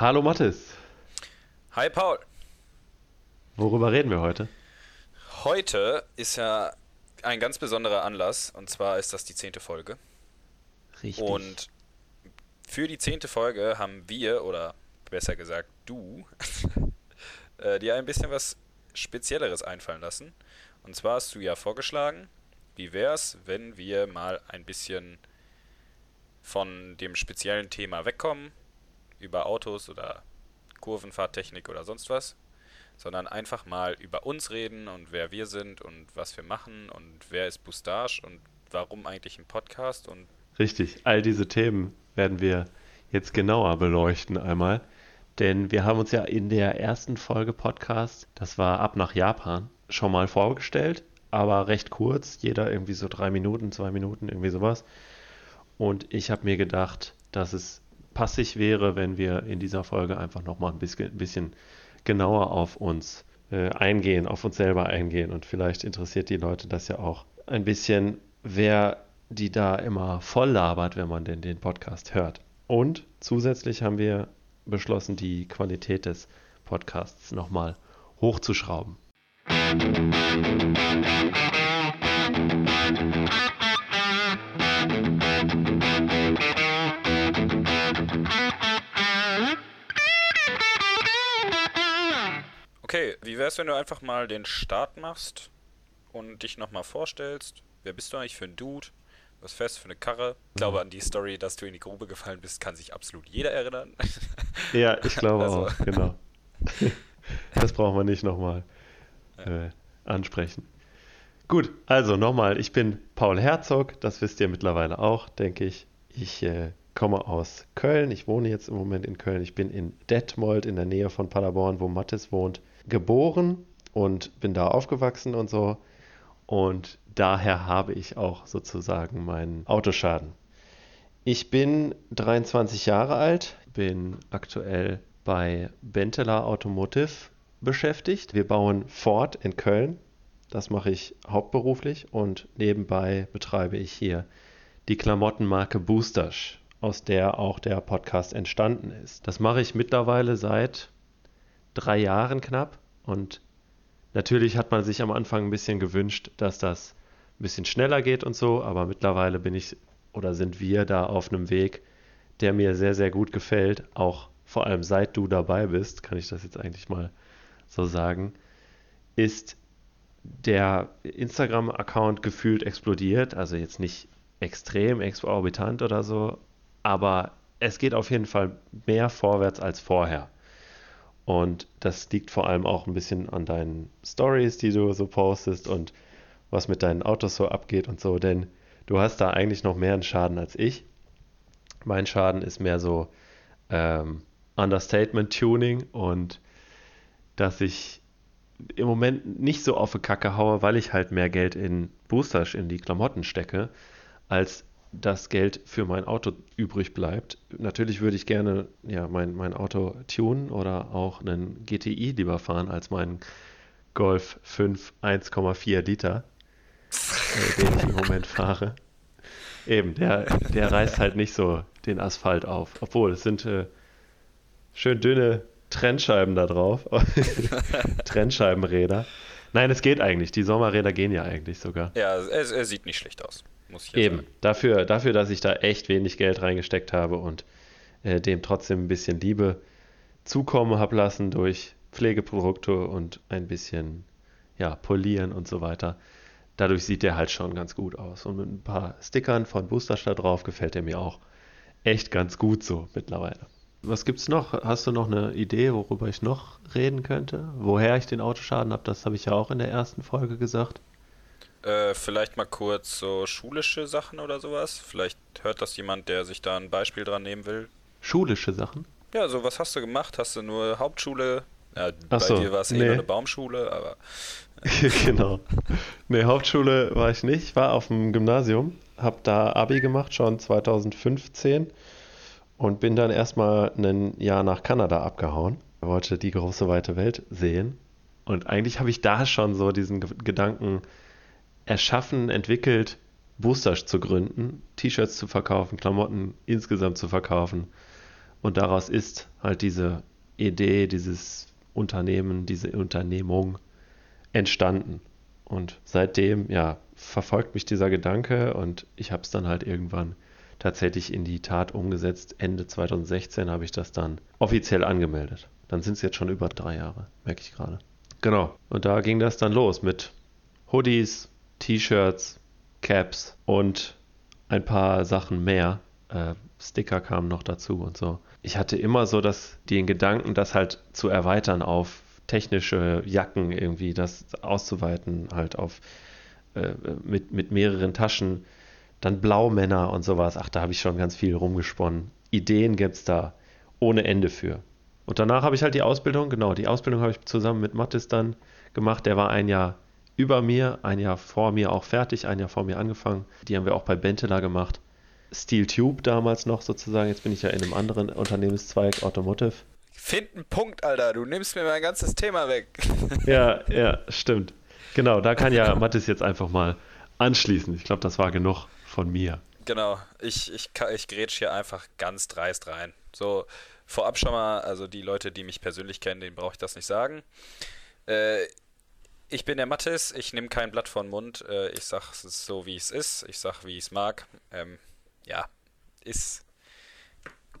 Hallo Mathis. Hi Paul. Worüber reden wir heute? Heute ist ja ein ganz besonderer Anlass und zwar ist das die zehnte Folge. Richtig. Und für die zehnte Folge haben wir, oder besser gesagt du, äh, dir ein bisschen was Spezielleres einfallen lassen. Und zwar hast du ja vorgeschlagen, wie wär's, wenn wir mal ein bisschen von dem speziellen Thema wegkommen, über Autos oder Kurvenfahrttechnik oder sonst was, sondern einfach mal über uns reden und wer wir sind und was wir machen und wer ist Boustage und warum eigentlich ein Podcast und Richtig, all diese Themen werden wir jetzt genauer beleuchten einmal, denn wir haben uns ja in der ersten Folge Podcast, das war ab nach Japan, schon mal vorgestellt, aber recht kurz, jeder irgendwie so drei Minuten, zwei Minuten, irgendwie sowas. Und ich habe mir gedacht, dass es passig wäre, wenn wir in dieser Folge einfach nochmal ein bisschen, ein bisschen genauer auf uns äh, eingehen, auf uns selber eingehen. Und vielleicht interessiert die Leute das ja auch ein bisschen, wer die da immer voll labert, wenn man denn den Podcast hört. Und zusätzlich haben wir beschlossen, die Qualität des Podcasts nochmal hochzuschrauben. Okay, wie wär's, wenn du einfach mal den Start machst und dich nochmal vorstellst? Wer bist du eigentlich für ein Dude? Was fährst du für eine Karre? Ich glaube, an die Story, dass du in die Grube gefallen bist, kann sich absolut jeder erinnern. Ja, ich glaube Also. auch, genau. Das brauchen wir nicht nochmal äh, ansprechen. Gut, also nochmal, ich bin Paul Herzog, das wisst ihr mittlerweile auch, denke ich. Ich äh, komme aus Köln, ich wohne jetzt im Moment in Köln. Ich bin in Detmold in der Nähe von Paderborn, wo Mattes wohnt, geboren und bin da aufgewachsen und so. Und daher habe ich auch sozusagen meinen Autoschaden. Ich bin 23 Jahre alt, bin aktuell bei Benteler Automotive beschäftigt. Wir bauen Ford in Köln. Das mache ich hauptberuflich und nebenbei betreibe ich hier die Klamottenmarke Boosters, aus der auch der Podcast entstanden ist. Das mache ich mittlerweile seit drei Jahren knapp und natürlich hat man sich am Anfang ein bisschen gewünscht, dass das ein bisschen schneller geht und so, aber mittlerweile bin ich oder sind wir da auf einem Weg, der mir sehr, sehr gut gefällt. Auch vor allem seit du dabei bist, kann ich das jetzt eigentlich mal so sagen, ist der Instagram-Account gefühlt explodiert. Also jetzt nicht extrem exorbitant oder so, aber es geht auf jeden Fall mehr vorwärts als vorher. Und das liegt vor allem auch ein bisschen an deinen Stories, die du so postest und was mit deinen Autos so abgeht und so, denn du hast da eigentlich noch mehr einen Schaden als ich. Mein Schaden ist mehr so ähm, Understatement-Tuning und dass ich im Moment nicht so auf die Kacke haue, weil ich halt mehr Geld in Boosters, in die Klamotten stecke, als das Geld für mein Auto übrig bleibt. Natürlich würde ich gerne ja, mein, mein Auto tunen oder auch einen GTI lieber fahren als meinen Golf 5 1,4 Liter, äh, den ich im Moment fahre. Eben, der, der reißt halt nicht so den Asphalt auf. Obwohl, es sind äh, schön dünne Trennscheiben da drauf. Trennscheibenräder. Nein, es geht eigentlich. Die Sommerräder gehen ja eigentlich sogar. ja, er, er sieht nicht schlecht aus, muss ich Eben, sagen. dafür, dafür, dass ich da echt wenig Geld reingesteckt habe und äh, dem trotzdem ein bisschen Liebe zukommen habe lassen durch Pflegeprodukte und ein bisschen ja, polieren und so weiter. Dadurch sieht der halt schon ganz gut aus. Und mit ein paar Stickern von Boosterstadt drauf gefällt er mir auch echt ganz gut so mittlerweile. Was gibt's noch? Hast du noch eine Idee, worüber ich noch reden könnte? Woher ich den Autoschaden habe, das habe ich ja auch in der ersten Folge gesagt. Äh, vielleicht mal kurz so schulische Sachen oder sowas. Vielleicht hört das jemand, der sich da ein Beispiel dran nehmen will. Schulische Sachen. Ja, so was hast du gemacht? Hast du nur Hauptschule? Ja, bei so, dir war es eh nee. nur eine Baumschule, aber genau. Nee, Hauptschule war ich nicht, war auf dem Gymnasium, habe da Abi gemacht, schon 2015 und bin dann erstmal ein Jahr nach Kanada abgehauen. Wollte die große weite Welt sehen. Und eigentlich habe ich da schon so diesen Ge- Gedanken erschaffen, entwickelt, Boosters zu gründen, T-Shirts zu verkaufen, Klamotten insgesamt zu verkaufen Und daraus ist halt diese Idee, dieses Unternehmen, diese Unternehmung entstanden. Und seitdem, ja, verfolgt mich dieser Gedanke und ich habe es dann halt irgendwann tatsächlich in die Tat umgesetzt. Ende 2016 habe ich das dann offiziell angemeldet. Dann sind es jetzt schon über drei Jahre, merke ich gerade. Genau. Und da ging das dann los mit Hoodies, T-Shirts, Caps und ein paar Sachen mehr. Äh, Sticker kamen noch dazu und so. Ich hatte immer so das, den Gedanken, das halt zu erweitern auf technische Jacken irgendwie, das auszuweiten, halt auf äh, mit, mit mehreren Taschen. Dann Blaumänner und sowas. Ach, da habe ich schon ganz viel rumgesponnen. Ideen gibt es da ohne Ende für. Und danach habe ich halt die Ausbildung, genau, die Ausbildung habe ich zusammen mit Mattis dann gemacht. Der war ein Jahr über mir, ein Jahr vor mir auch fertig, ein Jahr vor mir angefangen. Die haben wir auch bei Benteler gemacht. Steel Tube damals noch sozusagen. Jetzt bin ich ja in einem anderen Unternehmenszweig, Automotive. Find einen Punkt, Alter. Du nimmst mir mein ganzes Thema weg. ja, ja, stimmt. Genau, da kann ja Mathis jetzt einfach mal anschließen. Ich glaube, das war genug von mir. Genau, ich, ich, ich grätsch hier einfach ganz dreist rein. So, vorab schon mal, also die Leute, die mich persönlich kennen, denen brauche ich das nicht sagen. Äh, ich bin der Mathis, ich nehme kein Blatt vor den Mund. Äh, ich sage es so, wie es ist. Ich sage, wie ich es mag. Ähm, ja, ist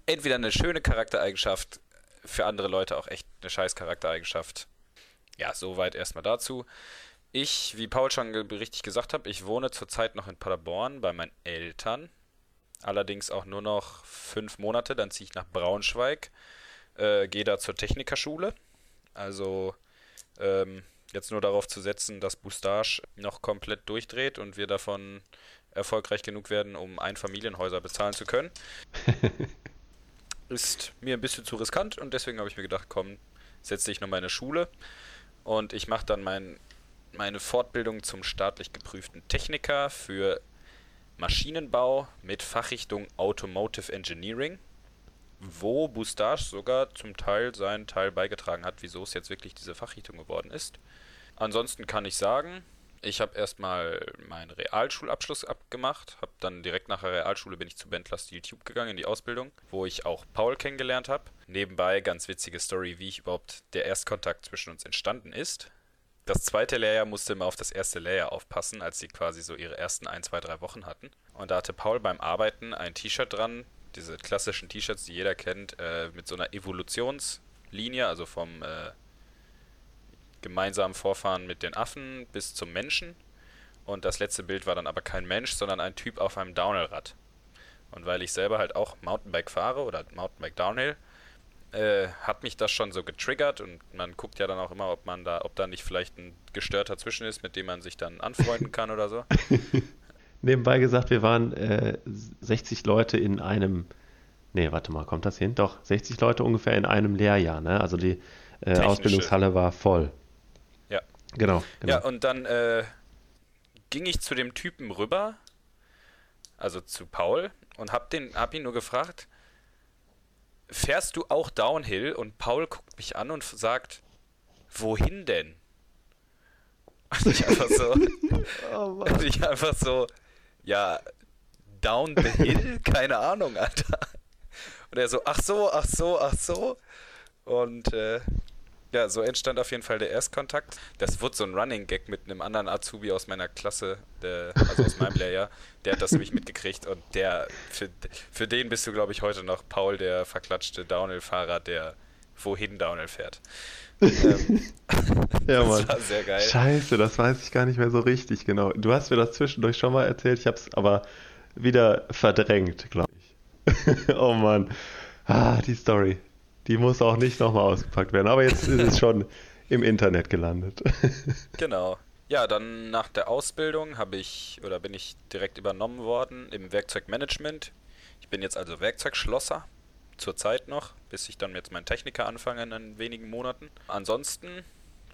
entweder eine schöne Charaktereigenschaft, für andere Leute auch echt eine scheiß Charaktereigenschaft. Ja, soweit erstmal dazu. Ich, wie Paul schon richtig gesagt hat, ich wohne zurzeit noch in Paderborn bei meinen Eltern. Allerdings auch nur noch fünf Monate, dann ziehe ich nach Braunschweig, äh, gehe da zur Technikerschule. Also ähm, jetzt nur darauf zu setzen, dass Boustage noch komplett durchdreht und wir davon erfolgreich genug werden, um Einfamilienhäuser bezahlen zu können. ist mir ein bisschen zu riskant und deswegen habe ich mir gedacht, komm, setze dich nochmal in eine Schule und ich mache dann mein, meine Fortbildung zum staatlich geprüften Techniker für Maschinenbau mit Fachrichtung Automotive Engineering, wo Boustage sogar zum Teil seinen Teil beigetragen hat, wieso es jetzt wirklich diese Fachrichtung geworden ist. Ansonsten kann ich sagen, ich habe erstmal meinen Realschulabschluss abgemacht, habe dann direkt nach der Realschule bin ich zu Bentler Steel Tube gegangen in die Ausbildung, wo ich auch Paul kennengelernt habe. Nebenbei ganz witzige Story, wie ich überhaupt der Erstkontakt zwischen uns entstanden ist. Das zweite Lehrjahr musste immer auf das erste Lehrjahr aufpassen, als sie quasi so ihre ersten ein, zwei, drei Wochen hatten. Und da hatte Paul beim Arbeiten ein T-Shirt dran, diese klassischen T-Shirts, die jeder kennt, äh, mit so einer Evolutionslinie, also vom äh, gemeinsamen Vorfahren mit den Affen bis zum Menschen. Und das letzte Bild war dann aber kein Mensch, sondern ein Typ auf einem Downhill-Rad. Und weil ich selber halt auch Mountainbike fahre oder Mountainbike Downhill, äh, hat mich das schon so getriggert und man guckt ja dann auch immer, ob man da, ob da nicht vielleicht ein Gestörter zwischen ist, mit dem man sich dann anfreunden kann oder so. Nebenbei gesagt, wir waren äh, 60 Leute in einem, nee, warte mal, kommt das hin? Doch, 60 Leute ungefähr in einem Lehrjahr, ne? Also die äh, Ausbildungshalle war voll. Genau, genau. Ja, und dann äh, ging ich zu dem Typen rüber, also zu Paul, und hab, den, hab ihn nur gefragt, fährst du auch Downhill? Und Paul guckt mich an und sagt, wohin denn? Und ich einfach so, oh und ich einfach so, ja, down the hill? Keine Ahnung, Alter. Und er so, ach so, ach so, ach so. Und äh, ja, so entstand auf jeden Fall der Erstkontakt. Das wurde so ein Running Gag mit einem anderen Azubi aus meiner Klasse, der, also aus meinem Lehrjahr. Der hat das nämlich mitgekriegt und der, für, für den bist du, glaube ich, heute noch Paul, der verklatschte Downhill-Fahrer, der wohin Downhill fährt. ähm, ja, Mann. Das war sehr geil. Scheiße, das weiß ich gar nicht mehr so richtig genau. Du hast mir das zwischendurch schon mal erzählt, ich habe es aber wieder verdrängt, glaube ich. oh Mann. Ah, die Story. Die muss auch nicht nochmal ausgepackt werden. Aber jetzt ist es schon im Internet gelandet. genau. Ja, dann nach der Ausbildung habe ich oder bin ich direkt übernommen worden im Werkzeugmanagement. Ich bin jetzt also Werkzeugschlosser zurzeit noch, bis ich dann jetzt meinen Techniker anfange in wenigen Monaten. Ansonsten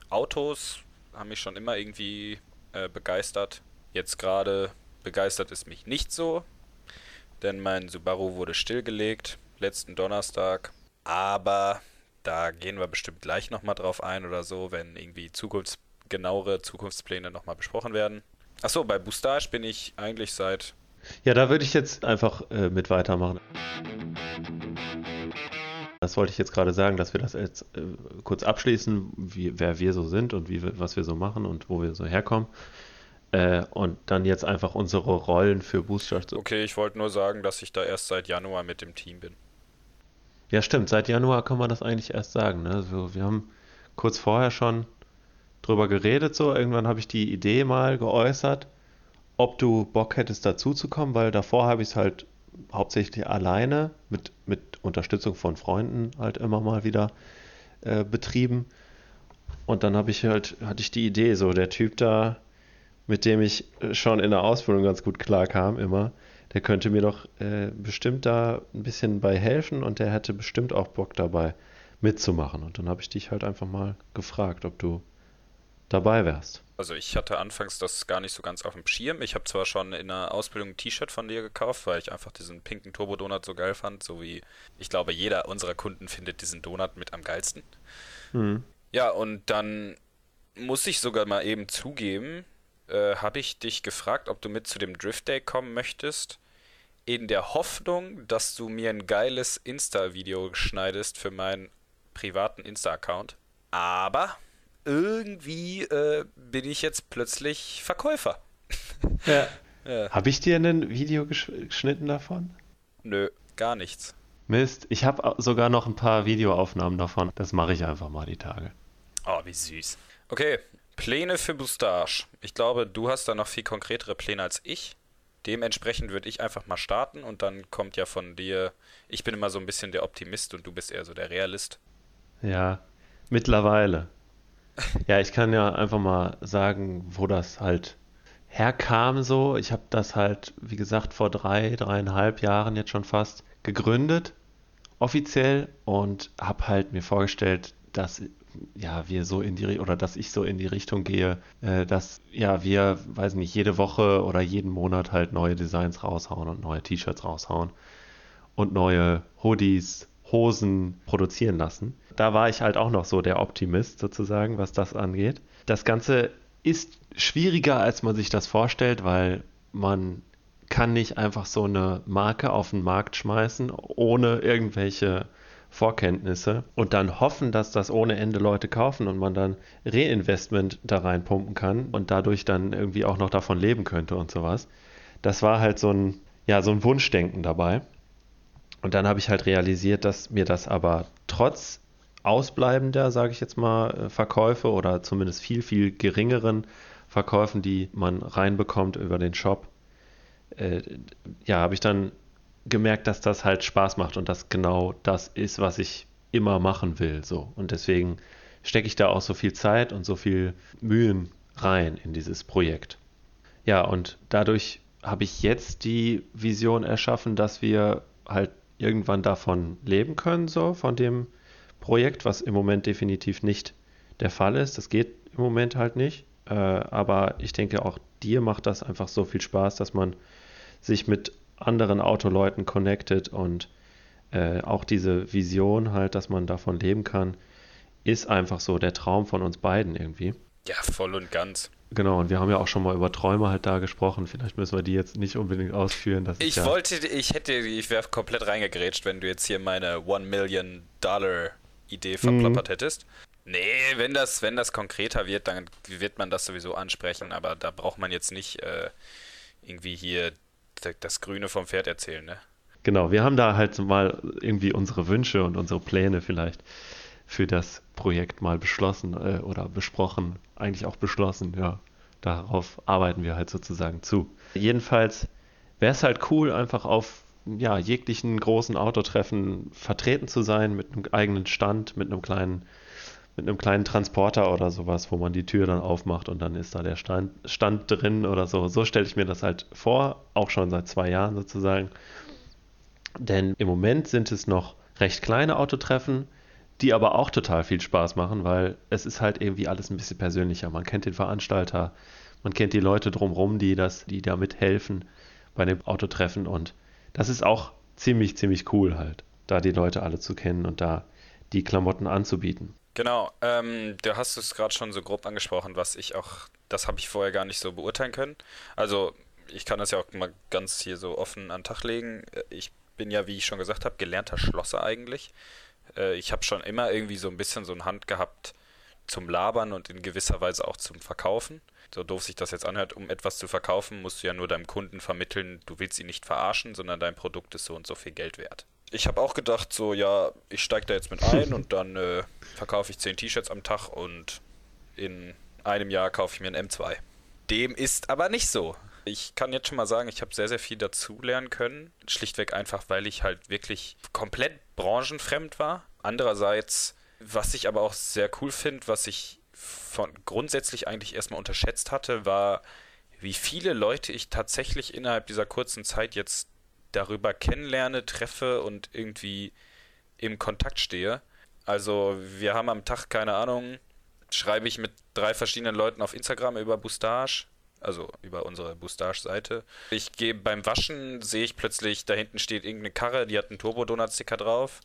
Autos haben mich schon immer irgendwie äh, begeistert. Jetzt gerade begeistert es mich nicht so, denn mein Subaru wurde stillgelegt letzten Donnerstag aber da gehen wir bestimmt gleich nochmal drauf ein oder so, wenn irgendwie Zukunfts genauere Zukunftspläne nochmal besprochen werden. Achso, bei Boustage bin ich eigentlich seit. Ja, da würde ich jetzt einfach äh, mit weitermachen. das wollte ich jetzt gerade sagen, dass wir das jetzt äh, kurz abschließen, wie, wer wir so sind und wie, was wir so machen und wo wir so herkommen. Äh, und dann jetzt einfach unsere Rollen für Booster. Okay, ich wollte nur sagen, dass ich da erst seit Januar mit dem Team bin. Ja, stimmt. Seit Januar kann man das eigentlich erst sagen. Ne? Also wir haben kurz vorher schon drüber geredet, so. Irgendwann habe ich die Idee mal geäußert, ob du Bock hättest dazu zu kommen, weil davor habe ich es halt hauptsächlich alleine mit, mit Unterstützung von Freunden halt immer mal wieder äh, betrieben. Und dann habe ich halt, hatte ich die Idee, so der Typ da, mit dem ich schon in der Ausbildung ganz gut klarkam, immer, der könnte mir doch äh, bestimmt da ein bisschen bei helfen und der hätte bestimmt auch Bock dabei mitzumachen. Und dann habe ich dich halt einfach mal gefragt, ob du dabei wärst. Also ich hatte anfangs das gar nicht so ganz auf dem Schirm. Ich habe zwar schon in der Ausbildung ein T-Shirt von dir gekauft, weil ich einfach diesen pinken Turbo-Donut so geil fand, so wie ich glaube, jeder unserer Kunden findet diesen Donut mit am geilsten. Mhm. Ja, und dann muss ich sogar mal eben zugeben, äh, habe ich dich gefragt, ob du mit zu dem Drift Day kommen möchtest, in der Hoffnung, dass du mir ein geiles Insta-Video schneidest für meinen privaten Insta-Account. Aber irgendwie äh, bin ich jetzt plötzlich Verkäufer. Ja. ja. Habe ich dir ein Video geschnitten davon? Nö, gar nichts. Mist, ich habe sogar noch ein paar Videoaufnahmen davon. Das mache ich einfach mal die Tage. Oh, wie süß. Okay, Pläne für Boustage. Ich glaube, du hast da noch viel konkretere Pläne als ich. Dementsprechend würde ich einfach mal starten und dann kommt ja von dir. Ich bin immer so ein bisschen der Optimist und du bist eher so der Realist. Ja, mittlerweile. Ja, ich kann ja einfach mal sagen, wo das halt herkam so. Ich habe das halt, wie gesagt, vor drei, dreieinhalb Jahren jetzt schon fast gegründet, offiziell, und habe halt mir vorgestellt, dass ja, wir so in die oder dass ich so in die Richtung gehe, äh, dass ja wir, weiß nicht, jede Woche oder jeden Monat halt neue Designs raushauen und neue T-Shirts raushauen und neue Hoodies, Hosen produzieren lassen. Da war ich halt auch noch so der Optimist sozusagen, was das angeht. Das Ganze ist schwieriger, als man sich das vorstellt, weil man kann nicht einfach so eine Marke auf den Markt schmeißen, ohne irgendwelche Vorkenntnisse und dann hoffen, dass das ohne Ende Leute kaufen und man dann Reinvestment da reinpumpen kann und dadurch dann irgendwie auch noch davon leben könnte und sowas. Das war halt so ein, ja, so ein Wunschdenken dabei. Und dann habe ich halt realisiert, dass mir das aber trotz ausbleibender, sage ich jetzt mal, äh, Verkäufe oder zumindest viel, viel geringeren Verkäufen, die man reinbekommt über den Shop, äh, ja, habe ich dann gemerkt, dass das halt Spaß macht und dass genau das ist, was ich immer machen will. So. Und deswegen stecke ich da auch so viel Zeit und so viel Mühen rein in dieses Projekt. Ja, und dadurch habe ich jetzt die Vision erschaffen, dass wir halt irgendwann davon leben können, so von dem Projekt, was im Moment definitiv nicht der Fall ist. Das geht im Moment halt nicht. Äh, aber ich denke, auch dir macht das einfach so viel Spaß, dass man sich mit anderen Autoleuten connected und äh, auch diese Vision halt, dass man davon leben kann, ist einfach so der Traum von uns beiden irgendwie. Ja, voll und ganz. Genau, und wir haben ja auch schon mal über Träume halt da gesprochen. Vielleicht müssen wir die jetzt nicht unbedingt ausführen. Ich ja wollte, ich hätte, ich wäre komplett reingegrätscht, wenn du jetzt hier meine One Million Dollar Idee verplappert mhm. hättest. Nee, wenn das, wenn das konkreter wird, dann wird man das sowieso ansprechen, aber da braucht man jetzt nicht äh, irgendwie hier das Grüne vom Pferd erzählen, ne? Genau, wir haben da halt mal irgendwie unsere Wünsche und unsere Pläne vielleicht für das Projekt mal beschlossen äh, oder besprochen, eigentlich auch beschlossen, ja. Darauf arbeiten wir halt sozusagen zu. Jedenfalls wäre es halt cool, einfach auf ja, jeglichen großen Autotreffen vertreten zu sein, mit einem eigenen Stand, mit einem kleinen mit einem kleinen Transporter oder sowas, wo man die Tür dann aufmacht und dann ist da der Stand, Stand drin oder so. So stelle ich mir das halt vor, auch schon seit zwei Jahren sozusagen. Denn im Moment sind es noch recht kleine Autotreffen, die aber auch total viel Spaß machen, weil es ist halt irgendwie alles ein bisschen persönlicher. Man kennt den Veranstalter, man kennt die Leute drumherum, die das, die da mithelfen bei dem Autotreffen und das ist auch ziemlich, ziemlich cool halt, da die Leute alle zu kennen und da die Klamotten anzubieten. Genau, ähm, du hast es gerade schon so grob angesprochen, was ich auch, das habe ich vorher gar nicht so beurteilen können. Also ich kann das ja auch mal ganz hier so offen an den Tag legen. Ich bin ja, wie ich schon gesagt habe, gelernter Schlosser eigentlich. Äh, ich habe schon immer irgendwie so ein bisschen so eine Hand gehabt zum Labern und in gewisser Weise auch zum Verkaufen. So doof sich das jetzt anhört, um etwas zu verkaufen, musst du ja nur deinem Kunden vermitteln, du willst ihn nicht verarschen, sondern dein Produkt ist so und so viel Geld wert. Ich habe auch gedacht, so, ja, ich steige da jetzt mit ein und dann äh, verkaufe ich 10 T-Shirts am Tag und in einem Jahr kaufe ich mir ein M2. Dem ist aber nicht so. Ich kann jetzt schon mal sagen, ich habe sehr, sehr viel dazulernen können. Schlichtweg einfach, weil ich halt wirklich komplett branchenfremd war. Andererseits, was ich aber auch sehr cool finde, was ich von grundsätzlich eigentlich erstmal unterschätzt hatte, war, wie viele Leute ich tatsächlich innerhalb dieser kurzen Zeit jetzt darüber kennenlerne, treffe und irgendwie im Kontakt stehe. Also wir haben am Tag, keine Ahnung, schreibe ich mit drei verschiedenen Leuten auf Instagram über Boustage, also über unsere Boustage-Seite. Ich gehe beim Waschen, sehe ich plötzlich, da hinten steht irgendeine Karre, die hat einen Turbo-Donut-Sticker drauf.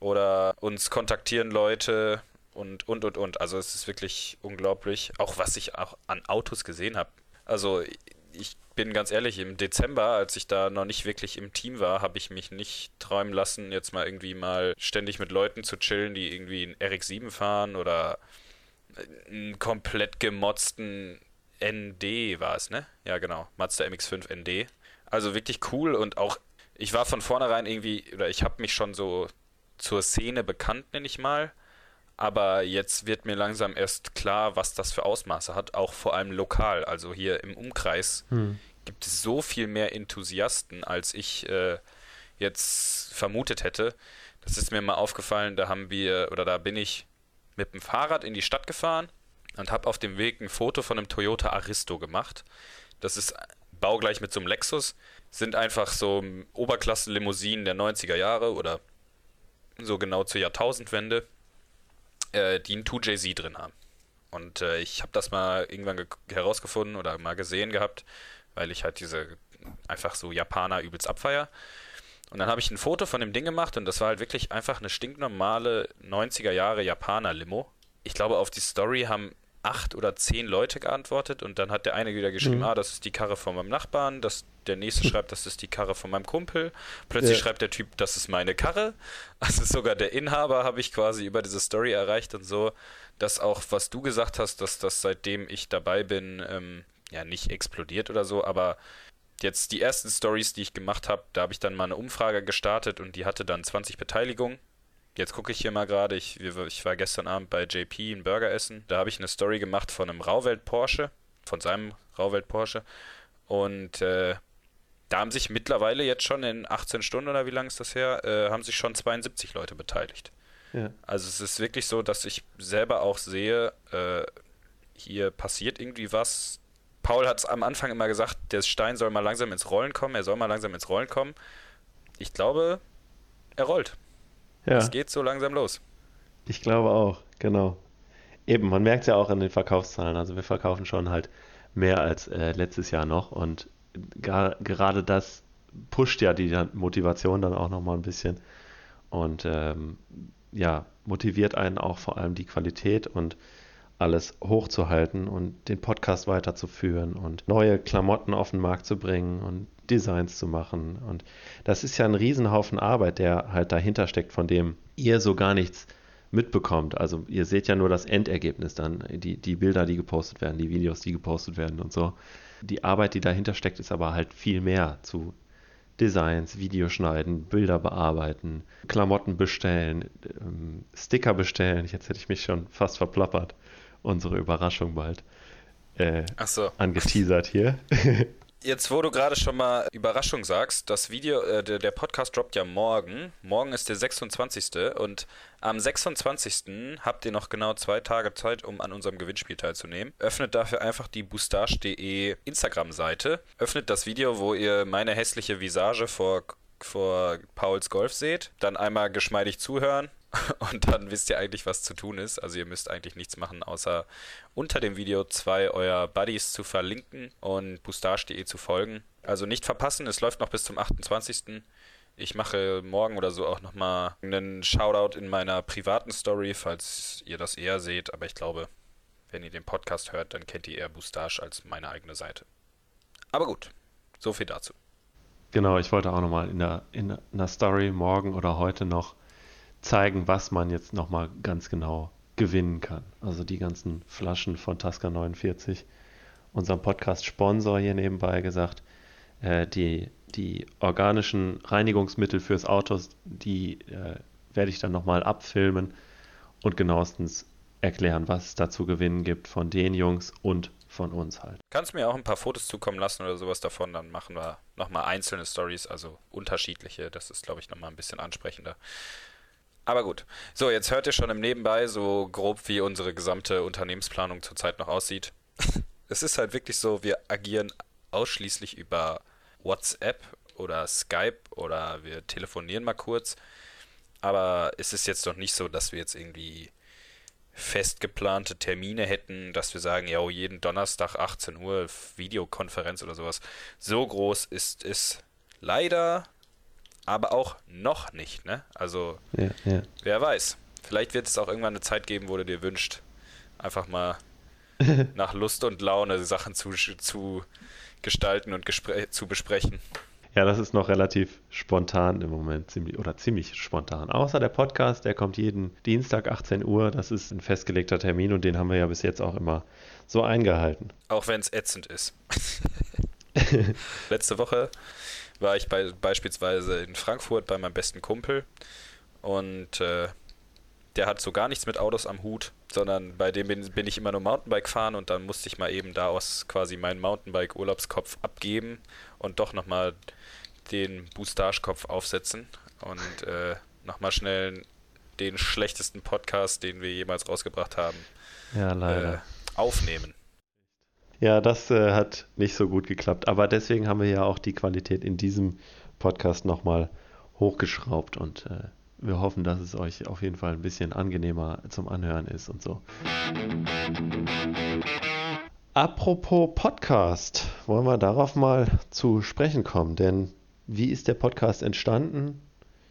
Oder uns kontaktieren Leute und, und, und, und. Also es ist wirklich unglaublich, auch was ich auch an Autos gesehen habe. Also ich bin ganz ehrlich, im Dezember, als ich da noch nicht wirklich im Team war, habe ich mich nicht träumen lassen, jetzt mal irgendwie mal ständig mit Leuten zu chillen, die irgendwie einen RX-7 fahren oder einen komplett gemotzten ND war es, ne? Ja, genau. Mazda MX5 ND. Also wirklich cool und auch, ich war von vornherein irgendwie, oder ich habe mich schon so zur Szene bekannt, nenne ich mal. Aber jetzt wird mir langsam erst klar, was das für Ausmaße hat, auch vor allem lokal. Also hier im Umkreis hm. gibt es so viel mehr Enthusiasten, als ich äh, jetzt vermutet hätte. Das ist mir mal aufgefallen, da haben wir, oder da bin ich mit dem Fahrrad in die Stadt gefahren und habe auf dem Weg ein Foto von einem Toyota Aristo gemacht. Das ist baugleich mit so einem Lexus. Sind einfach so Oberklassen-Limousinen der 90er Jahre oder so genau zur Jahrtausendwende äh, die einen 2JZ drin haben. Und äh, ich habe das mal irgendwann herausgefunden oder mal gesehen gehabt, weil ich halt diese einfach so Japaner übelst abfeier. Und dann habe ich ein Foto von dem Ding gemacht und das war halt wirklich einfach eine stinknormale 90er Jahre Japaner-Limo. Ich glaube, auf die Story haben acht oder zehn Leute geantwortet und dann hat der eine wieder geschrieben, mhm. ah, das ist die Karre von meinem Nachbarn, das, der nächste schreibt, das ist die Karre von meinem Kumpel. Plötzlich ja. schreibt der Typ, das ist meine Karre. Also sogar der Inhaber habe ich quasi über diese Story erreicht und so, dass auch, was du gesagt hast, dass das seitdem ich dabei bin, ähm, ja, nicht explodiert oder so, aber jetzt die ersten Stories, die ich gemacht habe, da habe ich dann mal eine Umfrage gestartet und die hatte dann 20 Beteiligungen Jetzt gucke ich hier mal gerade, ich, ich war gestern Abend bei JP ein Burger essen. Da habe ich eine Story gemacht von einem Rauwelt Porsche, von seinem Rauwelt Porsche. Und äh, da haben sich mittlerweile jetzt schon in 18 Stunden oder wie lange ist das her, äh, haben sich schon 72 Leute beteiligt. Ja. Also es ist wirklich so, dass ich selber auch sehe, äh, hier passiert irgendwie was. Paul hat es am Anfang immer gesagt, der Stein soll mal langsam ins Rollen kommen, er soll mal langsam ins Rollen kommen. Ich glaube, er rollt. Ja. Es geht so langsam los. Ich glaube auch, genau. Eben, man merkt es ja auch an den Verkaufszahlen. Also wir verkaufen schon halt mehr als äh, letztes Jahr noch und gar, gerade das pusht ja die Motivation dann auch nochmal ein bisschen und ähm, ja, motiviert einen auch vor allem die Qualität und alles hochzuhalten und den Podcast weiterzuführen und neue Klamotten auf den Markt zu bringen und Designs zu machen. Und das ist ja ein Riesenhaufen Arbeit, der halt dahinter steckt, von dem ihr so gar nichts mitbekommt. Also ihr seht ja nur das Endergebnis dann, die, die Bilder, die gepostet werden, die Videos, die gepostet werden und so. Die Arbeit, die dahinter steckt, ist aber halt viel mehr zu Designs, Videoschneiden, Bilder bearbeiten, Klamotten bestellen, ähm, Sticker bestellen. Jetzt hätte ich mich schon fast verplappert. Unsere Überraschung bald. Äh, so. Angeteasert hier. Jetzt, wo du gerade schon mal Überraschung sagst, das Video, äh, der, der, Podcast droppt ja morgen. Morgen ist der 26. Und am 26. habt ihr noch genau zwei Tage Zeit, um an unserem Gewinnspiel teilzunehmen. Öffnet dafür einfach die boostage.de Instagram-Seite. Öffnet das Video, wo ihr meine hässliche Visage vor, vor Pauls Golf seht. Dann einmal geschmeidig zuhören und dann wisst ihr eigentlich, was zu tun ist. Also ihr müsst eigentlich nichts machen, außer unter dem Video zwei eurer Buddies zu verlinken und boostage.de zu folgen. Also nicht verpassen, es läuft noch bis zum 28. Ich mache morgen oder so auch nochmal einen Shoutout in meiner privaten Story, falls ihr das eher seht. Aber ich glaube, wenn ihr den Podcast hört, dann kennt ihr eher Boostage als meine eigene Seite. Aber gut, so viel dazu. Genau, ich wollte auch nochmal in der, in der Story morgen oder heute noch zeigen, was man jetzt nochmal ganz genau gewinnen kann. Also die ganzen Flaschen von Tasca 49, unserem Podcast-Sponsor hier nebenbei gesagt, äh, die, die organischen Reinigungsmittel fürs Auto, die äh, werde ich dann nochmal abfilmen und genauestens erklären, was es da zu gewinnen gibt von den Jungs und von uns halt. Kannst mir auch ein paar Fotos zukommen lassen oder sowas davon, dann machen wir nochmal einzelne Stories, also unterschiedliche. Das ist, glaube ich, nochmal ein bisschen ansprechender. Aber gut. So, jetzt hört ihr schon im Nebenbei so grob, wie unsere gesamte Unternehmensplanung zurzeit noch aussieht. es ist halt wirklich so, wir agieren ausschließlich über WhatsApp oder Skype oder wir telefonieren mal kurz. Aber es ist jetzt doch nicht so, dass wir jetzt irgendwie fest geplante Termine hätten, dass wir sagen, ja, jeden Donnerstag 18 Uhr Videokonferenz oder sowas. So groß ist es leider, aber auch noch nicht, ne? Also, ja, ja. wer weiß. Vielleicht wird es auch irgendwann eine Zeit geben, wo du dir wünscht, einfach mal nach Lust und Laune Sachen zu, zu gestalten und zu besprechen. Ja, das ist noch relativ spontan im Moment, ziemlich, oder ziemlich spontan. Außer der Podcast, der kommt jeden Dienstag 18 Uhr. Das ist ein festgelegter Termin und den haben wir ja bis jetzt auch immer so eingehalten. Auch wenn es ätzend ist. Letzte Woche war ich bei, beispielsweise in Frankfurt bei meinem besten Kumpel und äh, der hat so gar nichts mit Autos am Hut, sondern bei dem bin, bin ich immer nur Mountainbike fahren und dann musste ich mal eben da aus quasi meinen Mountainbike-Urlaubskopf abgeben und doch nochmal den Boostage-Kopf aufsetzen und äh, nochmal schnell den schlechtesten Podcast, den wir jemals rausgebracht haben, ja. Äh, aufnehmen. Ja, das äh, hat nicht so gut geklappt, aber deswegen haben wir ja auch die Qualität in diesem Podcast nochmal hochgeschraubt und äh, wir hoffen, dass es euch auf jeden Fall ein bisschen angenehmer zum Anhören ist und so. Apropos Podcast, wollen wir darauf mal zu sprechen kommen, denn wie ist der Podcast entstanden?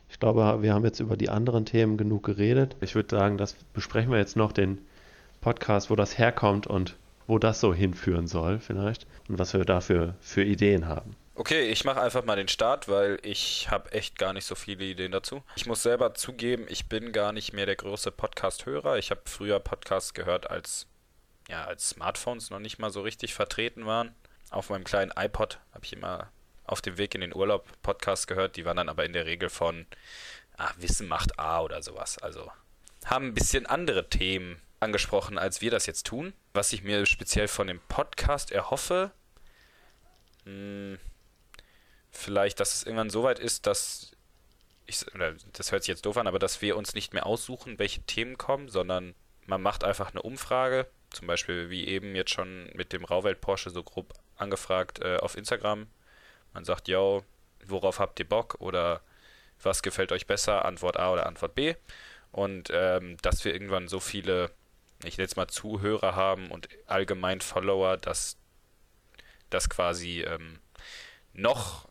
Ich glaube, wir haben jetzt über die anderen Themen genug geredet. Ich würde sagen, das besprechen wir jetzt noch den Podcast, wo das herkommt und wo das so hinführen soll vielleicht und was wir dafür für Ideen haben. Okay, ich mache einfach mal den Start, weil ich habe echt gar nicht so viele Ideen dazu. Ich muss selber zugeben, ich bin gar nicht mehr der größte Podcast-Hörer. Ich habe früher Podcasts gehört, als ja, als Smartphones noch nicht mal so richtig vertreten waren. Auf meinem kleinen iPod habe ich immer auf dem Weg in den Urlaub Podcasts gehört. Die waren dann aber in der Regel von ah, Wissen macht A oder sowas. Also haben ein bisschen andere Themen angesprochen, als wir das jetzt tun. Was ich mir speziell von dem Podcast erhoffe, mh, hm, vielleicht, dass es irgendwann so weit ist, dass ich, das hört sich jetzt doof an, aber dass wir uns nicht mehr aussuchen, welche Themen kommen, sondern man macht einfach eine Umfrage, zum Beispiel wie eben jetzt schon mit dem Rauwelt Porsche so grob angefragt äh, auf Instagram man sagt, ja, worauf habt ihr Bock oder was gefällt euch besser, Antwort A oder Antwort B. Und ähm, dass wir irgendwann so viele, ich es mal Zuhörer haben und allgemein Follower, dass das quasi ähm, noch,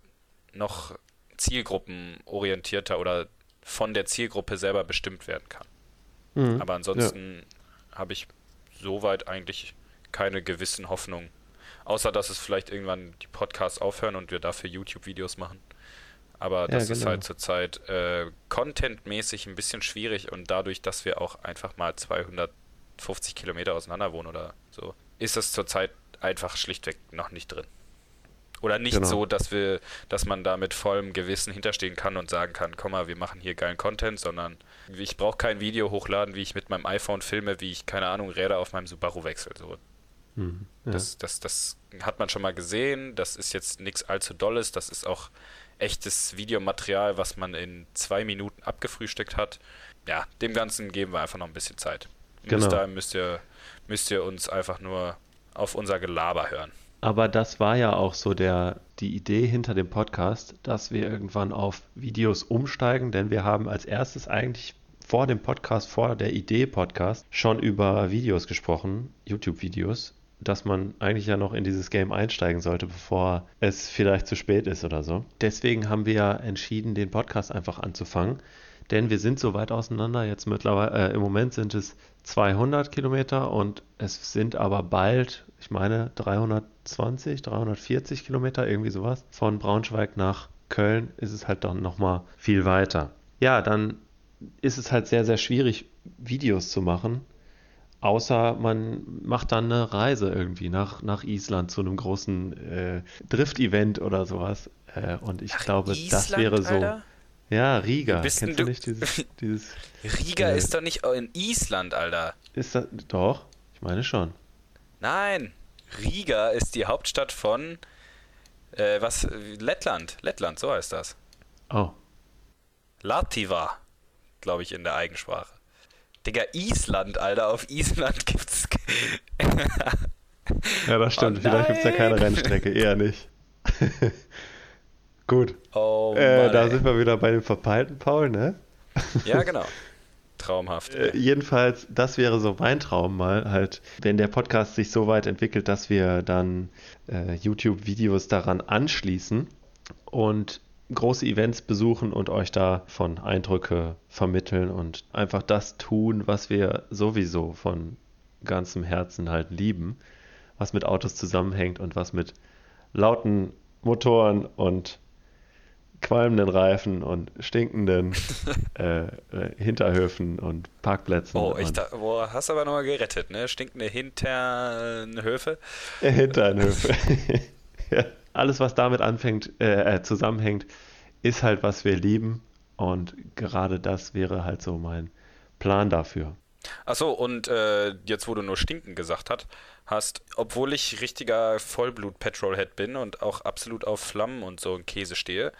noch zielgruppenorientierter oder von der Zielgruppe selber bestimmt werden kann. Mhm, Aber ansonsten ja. habe ich soweit eigentlich keine gewissen Hoffnungen Außer, dass es vielleicht irgendwann die Podcasts aufhören und wir dafür YouTube-Videos machen. Aber das ja, genau. ist halt zurzeit äh, contentmäßig ein bisschen schwierig und dadurch, dass wir auch einfach mal 250 Kilometer auseinander wohnen oder so, ist es zurzeit einfach schlichtweg noch nicht drin. Oder nicht genau. so, dass wir, dass man da mit vollem Gewissen hinterstehen kann und sagen kann, komm mal, wir machen hier geilen Content, sondern ich brauche kein Video hochladen, wie ich mit meinem iPhone filme, wie ich, keine Ahnung, Räder auf meinem Subaru wechsle. So, Mhm, ja. das, das, das hat man schon mal gesehen. Das ist jetzt nichts allzu Dolles. Das ist auch echtes Videomaterial, was man in zwei Minuten abgefrühstückt hat. Ja, dem Ganzen geben wir einfach noch ein bisschen Zeit. Genau. Bis dahin müsst ihr, müsst ihr uns einfach nur auf unser Gelaber hören. Aber das war ja auch so der, die Idee hinter dem Podcast, dass wir irgendwann auf Videos umsteigen, denn wir haben als erstes eigentlich vor dem Podcast, vor der Idee Podcast, schon über Videos gesprochen, YouTube-Videos dass man eigentlich ja noch in dieses Game einsteigen sollte, bevor es vielleicht zu spät ist oder so. Deswegen haben wir ja entschieden, den Podcast einfach anzufangen, denn wir sind so weit auseinander. Jetzt mittlerweile, äh, im Moment sind es 200 Kilometer und es sind aber bald, ich meine, 320, 340 Kilometer, irgendwie sowas. Von Braunschweig nach Köln ist es halt dann nochmal viel weiter. Ja, dann ist es halt sehr, sehr schwierig, Videos zu machen. Außer man macht dann eine Reise irgendwie nach, nach Island zu einem großen äh, Drift-Event oder sowas. Äh, und ich Nach glaube, Island, das wäre so. Alter? Ja, Riga. Bist Kennst du du? nicht dieses, dieses. Riga Äh. ist doch nicht in Island, Alter. Ist das. Doch, ich meine schon. Nein. Riga ist die Hauptstadt von äh, was? Lettland. Lettland, so heißt das. Oh. Lativa, glaube ich, in der Eigensprache. Digga, Island, Alter. Auf Island gibt's. Ja, das stimmt. Oh Vielleicht gibt es ja keine. Rennstrecke. Eher nicht. Gut. Oh, Äh, da sind wir wieder bei dem verpeilten Paul, ne? Ja, genau. Traumhaft. Äh, jedenfalls, das wäre so mein Traum mal halt, wenn der Podcast sich so weit entwickelt, dass wir dann äh, YouTube-Videos daran anschließen und große Events besuchen und euch davon Eindrücke vermitteln und einfach das tun, was wir sowieso von ganzem Herzen halt lieben, was mit Autos zusammenhängt und was mit lauten Motoren und qualmenden Reifen und stinkenden äh, äh, Hinterhöfen und Parkplätzen. Oh, ich und da, boah, hast aber nochmal gerettet, ne? Stinkende Hinternhöfe. Hinternhöfe. ja, alles, was damit anfängt, äh, äh, zusammenhängt, ist halt, was wir lieben. Und gerade das wäre halt so mein Plan dafür. Achso, und äh, jetzt, wo du nur stinken gesagt hat, hast, obwohl ich richtiger Vollblut-Petrolhead bin und auch absolut auf Flammen und so und Käse stehe,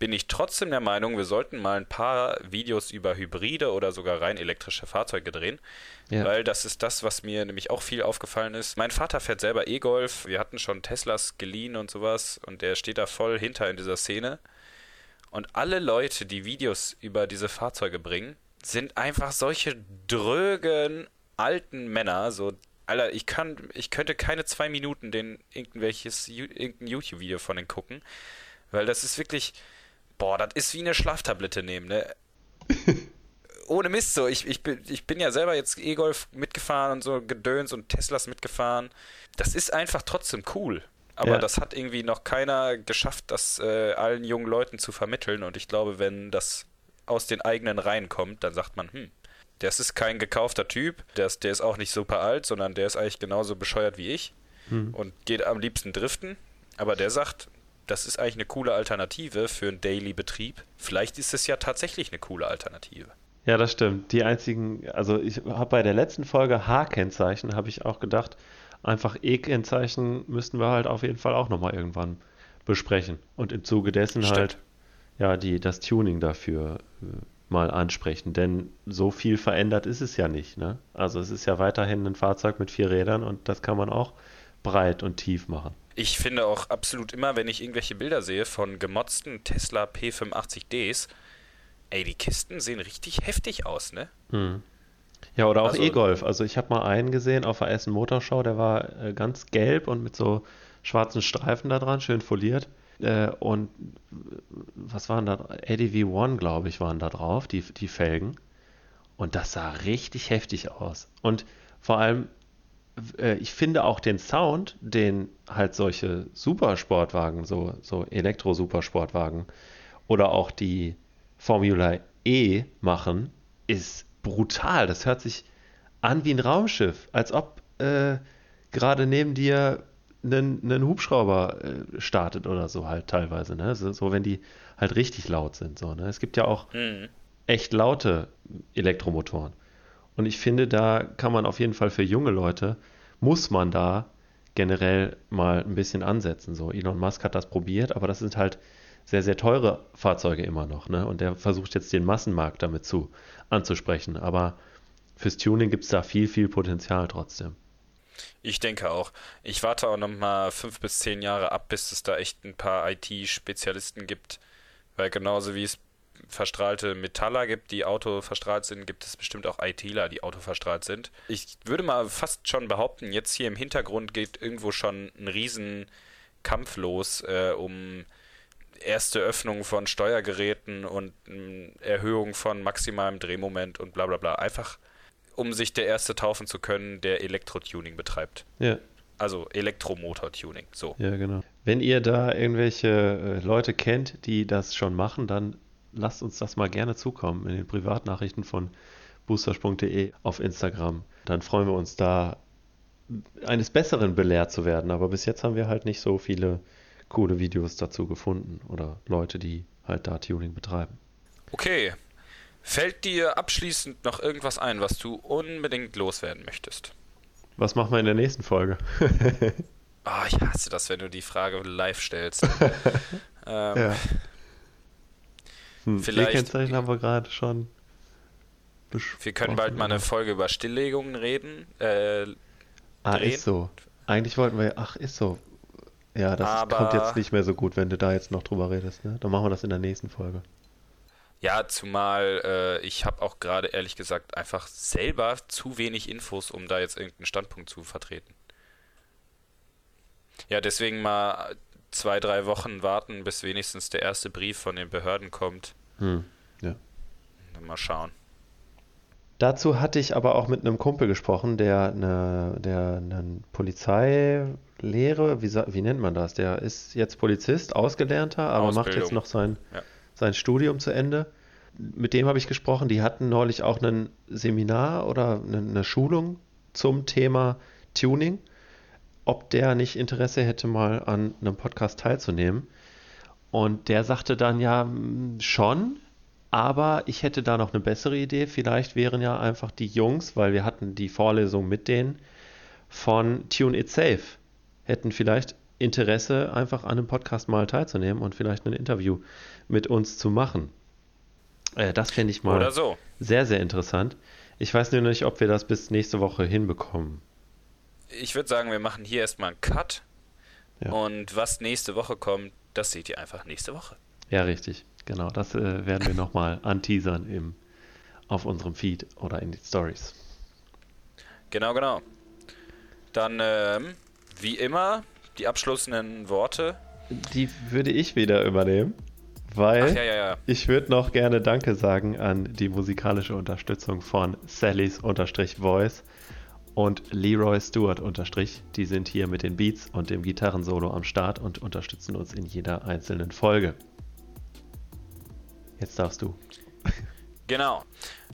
bin ich trotzdem der Meinung, wir sollten mal ein paar Videos über Hybride oder sogar rein elektrische Fahrzeuge drehen. Ja. Weil das ist das, was mir nämlich auch viel aufgefallen ist. Mein Vater fährt selber E-Golf. Wir hatten schon Teslas geliehen und sowas. Und der steht da voll hinter in dieser Szene. Und alle Leute, die Videos über diese Fahrzeuge bringen, sind einfach solche drögen alten Männer. So, Alter, ich kann, ich könnte keine zwei Minuten den irgendwelches irgendein YouTube-Video von denen gucken, weil das ist wirklich, boah, das ist wie eine Schlaftablette nehmen, ne? Ohne Mist so. Ich, ich, bin, ich bin ja selber jetzt E-Golf mitgefahren und so Gedöns und Teslas mitgefahren. Das ist einfach trotzdem cool. Aber Ja. das hat irgendwie noch keiner geschafft, das äh, allen jungen Leuten zu vermitteln. Und ich glaube, wenn das aus den eigenen Reihen kommt, dann sagt man, hm, das ist kein gekaufter Typ, der ist, der ist auch nicht super alt, sondern der ist eigentlich genauso bescheuert wie ich Hm. und geht am liebsten driften. Aber der sagt, das ist eigentlich eine coole Alternative für einen Daily-Betrieb. Vielleicht ist es ja tatsächlich eine coole Alternative. Ja, das stimmt. Die einzigen, also ich habe bei der letzten Folge H-Kennzeichen, habe ich auch gedacht, einfach E-Kennzeichen müssten wir halt auf jeden Fall auch nochmal irgendwann besprechen. Und im Zuge dessen Stimmt. halt, ja, die, das Tuning dafür äh, mal ansprechen. Denn so viel verändert ist es ja nicht, ne? Also es ist ja weiterhin ein Fahrzeug mit vier Rädern und das kann man auch breit und tief machen. Ich finde auch absolut immer, wenn ich irgendwelche Bilder sehe von gemotzten Tesla P85Ds, ey, die Kisten sehen richtig heftig aus, ne? Hm. Ja, oder auch Also- E-Golf. Also ich habe mal einen gesehen auf der Essen Motorschau, der war äh, ganz gelb und mit so schwarzen Streifen da dran, schön foliert. Äh, und äh, was waren da? ADV One, glaube ich, waren da drauf, die, die Felgen. Und das sah richtig heftig aus. Und vor allem, äh, ich finde auch den Sound, den halt solche Supersportwagen, so, so Elektro-Supersportwagen oder auch die Formula E machen, ist brutal. Das hört sich an wie ein Raumschiff, als ob äh, gerade neben dir ein, Hubschrauber äh, startet oder so halt teilweise. Ne? So, so, wenn die halt richtig laut sind. So, ne? Es gibt ja auch Mhm. echt laute Elektromotoren. Und ich finde, da kann man auf jeden Fall für junge Leute, muss man da generell mal ein bisschen ansetzen. So, Elon Musk hat das probiert, aber das sind halt sehr, sehr teure Fahrzeuge immer noch. Ne? Und der versucht jetzt den Massenmarkt damit zu anzusprechen. Aber fürs Tuning gibt es da viel, viel Potenzial trotzdem. Ich denke auch. Ich warte auch noch mal fünf bis zehn Jahre ab, bis es da echt ein paar IT-Spezialisten gibt. Weil genauso wie es verstrahlte Metaller gibt, die Auto verstrahlt sind, gibt es bestimmt auch ITler, die Auto verstrahlt sind. Ich würde mal fast schon behaupten, jetzt hier im Hintergrund geht irgendwo schon ein riesen Kampf los, äh, um erste Öffnung von Steuergeräten und ähm, Erhöhung von maximalem Drehmoment und bla bla bla. Einfach um sich der erste taufen zu können, der Elektro-Tuning betreibt. Ja, Also Elektromotor-Tuning. So. ja, genau. Wenn ihr da irgendwelche äh, Leute kennt, die das schon machen, dann lasst uns das mal gerne zukommen in den Privatnachrichten von boostersprung.de auf Instagram. Dann freuen wir uns da, eines Besseren belehrt zu werden. Aber bis jetzt haben wir halt nicht so viele coole Videos dazu gefunden oder Leute, die halt da Tuning betreiben. Okay. Fällt dir abschließend noch irgendwas ein, was du unbedingt loswerden möchtest? Was machen wir in der nächsten Folge? oh, ich hasse das, wenn du die Frage live stellst. ähm, ja. Hm, vielleicht. Kennzeichen haben wir gerade schon. Wir können bald mal eine Folge über Stilllegungen reden. Äh, ah, drehen. ist so. Eigentlich wollten wir, ach, ist so. Ja, das Aber kommt jetzt nicht mehr so gut, wenn du da jetzt noch drüber redest. Ne? Dann machen wir das in der nächsten Folge. Ja, zumal äh, ich habe auch gerade ehrlich gesagt einfach selber zu wenig Infos, um da jetzt irgendeinen Standpunkt zu vertreten. Ja, deswegen mal zwei, drei Wochen warten, bis wenigstens der erste Brief von den Behörden kommt. Hm, ja. Dann mal schauen. Dazu hatte ich aber auch mit einem Kumpel gesprochen, der eine, der eine Polizeilehre, wie, wie nennt man das? Der ist jetzt Polizist, ausgelernter, aber Ausbildung. macht jetzt noch sein, ja. sein Studium zu Ende. Mit dem habe ich gesprochen, die hatten neulich auch ein Seminar oder eine, eine Schulung zum Thema Tuning, ob der nicht Interesse hätte, mal an einem Podcast teilzunehmen. Und der sagte dann ja schon, aber ich hätte da noch eine bessere Idee. Vielleicht wären ja einfach die Jungs, weil wir hatten die Vorlesung mit denen von Tune It Safe, hätten vielleicht Interesse, einfach an einem Podcast mal teilzunehmen und vielleicht ein Interview mit uns zu machen. Äh, das fände ich mal so. sehr, sehr interessant. Ich weiß nur nicht, ob wir das bis nächste Woche hinbekommen. Ich würde sagen, wir machen hier erstmal einen Cut. Ja. Und was nächste Woche kommt, das seht ihr einfach nächste Woche. Ja, richtig. Genau, das äh, werden wir nochmal anteasern im, auf unserem Feed oder in den Stories. Genau, genau. Dann, ähm, wie immer, die abschließenden Worte. Die würde ich wieder übernehmen, weil ja, ja, ich würde noch gerne Danke sagen an die musikalische Unterstützung von Sallys-Voice und Leroy Stewart unterstrich. Die sind hier mit den Beats und dem Gitarrensolo am Start und unterstützen uns in jeder einzelnen Folge. Jetzt darfst du. Genau.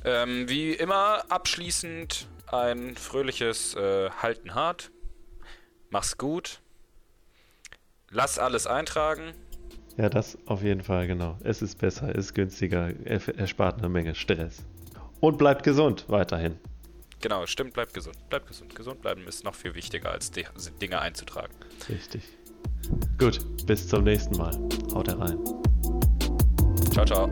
Ähm, wie immer abschließend ein fröhliches äh, Halten hart. Mach's gut. Lass alles eintragen. Ja, das auf jeden Fall, genau. Es ist besser, es ist günstiger, erspart eine Menge Stress. Und bleibt gesund weiterhin. Genau, stimmt, bleibt gesund. Bleibt gesund. Gesund bleiben ist noch viel wichtiger, als Dinge einzutragen. Richtig. Gut, bis zum nächsten Mal. Haut rein. Ciao, ciao.